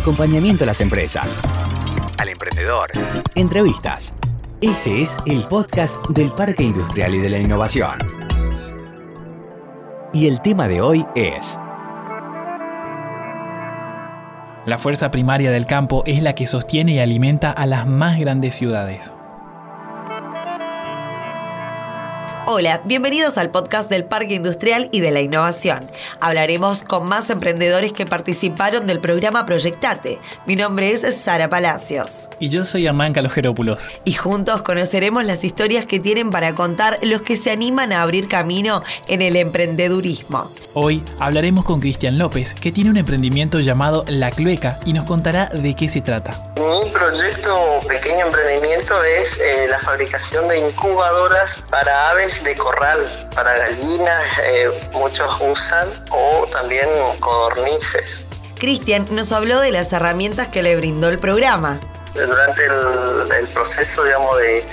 acompañamiento a las empresas, al emprendedor, entrevistas. Este es el podcast del Parque Industrial y de la Innovación. Y el tema de hoy es... La fuerza primaria del campo es la que sostiene y alimenta a las más grandes ciudades. Hola, bienvenidos al podcast del Parque Industrial y de la Innovación. Hablaremos con más emprendedores que participaron del programa Proyectate. Mi nombre es Sara Palacios. Y yo soy Hernán Calogerópulos. Y juntos conoceremos las historias que tienen para contar los que se animan a abrir camino en el emprendedurismo. Hoy hablaremos con Cristian López, que tiene un emprendimiento llamado La Clueca y nos contará de qué se trata. Mi proyecto, pequeño emprendimiento, es eh, la fabricación de incubadoras para aves de corral, para gallinas, eh, muchos usan, o también codornices. Cristian nos habló de las herramientas que le brindó el programa. Durante el, el proceso, digamos, de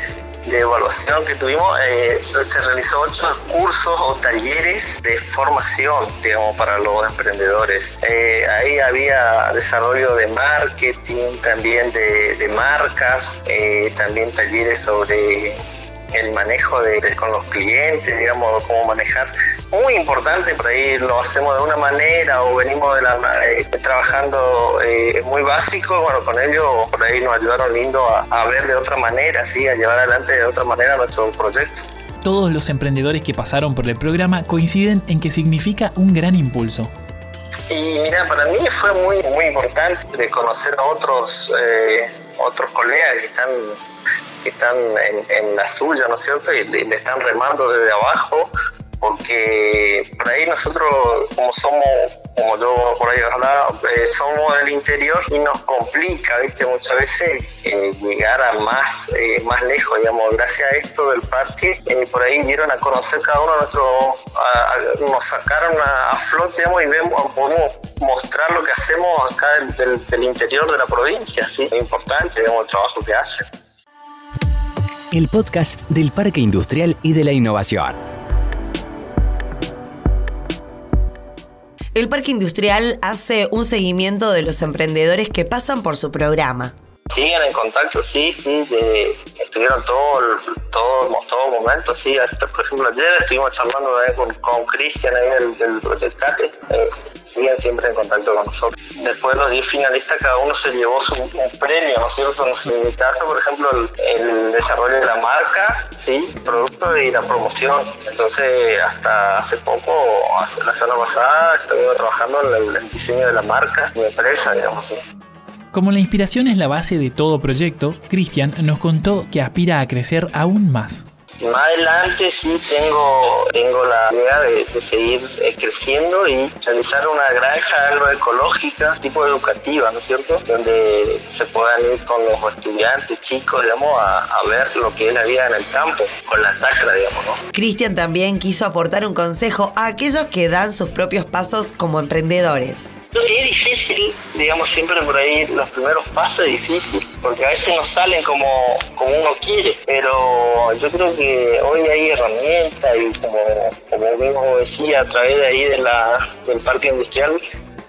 de evaluación que tuvimos, eh, se realizó ocho cursos o talleres de formación, digamos, para los emprendedores. Eh, ahí había desarrollo de marketing, también de, marcas, eh, también talleres sobre el manejo de, con los clientes, digamos, cómo manejar muy importante, por ahí lo hacemos de una manera o venimos de la, eh, trabajando eh, muy básico, bueno, con ellos por ahí nos ayudaron lindo a, ver de otra manera, ¿sí? a llevar adelante de otra manera nuestro proyecto. Todos los emprendedores que pasaron por el programa coinciden en que significa un gran impulso. Y mira, para mí fue muy, muy importante de conocer a otros, eh, otros colegas que están que están en, la suya, ¿no es cierto? Y le están remando desde abajo porque por ahí nosotros como somos como yo por ahí hablaba, eh, somos del interior y nos complica, viste, muchas veces eh, llegar a más, eh, más lejos, digamos, gracias a esto del parque, por ahí dieron a conocer cada uno de nuestros, nos sacaron a, flote, digamos, y vemos, podemos mostrar lo que hacemos acá del, del interior de la provincia, sí, es importante, digamos, el trabajo que hacen. El podcast del Parque Industrial y de la Innovación. El Parque Industrial hace un seguimiento de los emprendedores que pasan por su programa. Siguen en contacto, sí, sí, estuvieron todo, todo, todo momento, sí. por ejemplo, ayer estuvimos charlando con Cristian ahí del, del Proyectate. Eh, siguen siempre en contacto con nosotros. Después los 10 finalistas, cada uno se llevó su, un premio, ¿no es cierto? En mi caso, por ejemplo, el, desarrollo de la marca, ¿sí? producto y la promoción. Entonces, hasta hace poco, la semana pasada, estuve trabajando en el, diseño de la marca, mi empresa, digamos así. Como la inspiración es la base de todo proyecto, Cristian nos contó que aspira a crecer aún más. Más adelante sí tengo, tengo la idea de, seguir eh, creciendo y realizar una granja agroecológica tipo educativa, ¿no es cierto? Donde se puedan ir con los estudiantes chicos, digamos, a, a ver lo que es la vida en el campo, con la chacra, digamos, ¿no? Cristian también quiso aportar un consejo a aquellos que dan sus propios pasos como emprendedores. Es difícil, digamos, siempre por ahí los primeros pasos difícil, porque a veces no salen como, como uno quiere, pero yo creo que hoy hay herramientas y como, como mismo decía, a través de ahí de la, del parque industrial,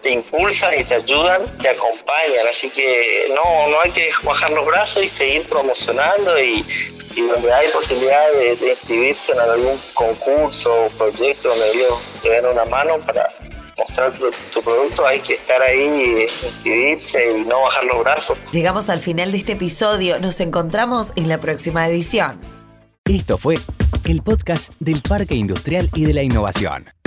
te impulsan y te ayudan, te acompañan, así que no, no hay que bajar los brazos y seguir promocionando y, donde hay posibilidad de, inscribirse en algún concurso o proyecto donde ellos te den una mano para mostrar tu, producto, hay que estar ahí, inscribirse y no bajar los brazos. Llegamos al final de este episodio, nos encontramos en la próxima edición. Esto fue el podcast del Parque Industrial y de la Innovación.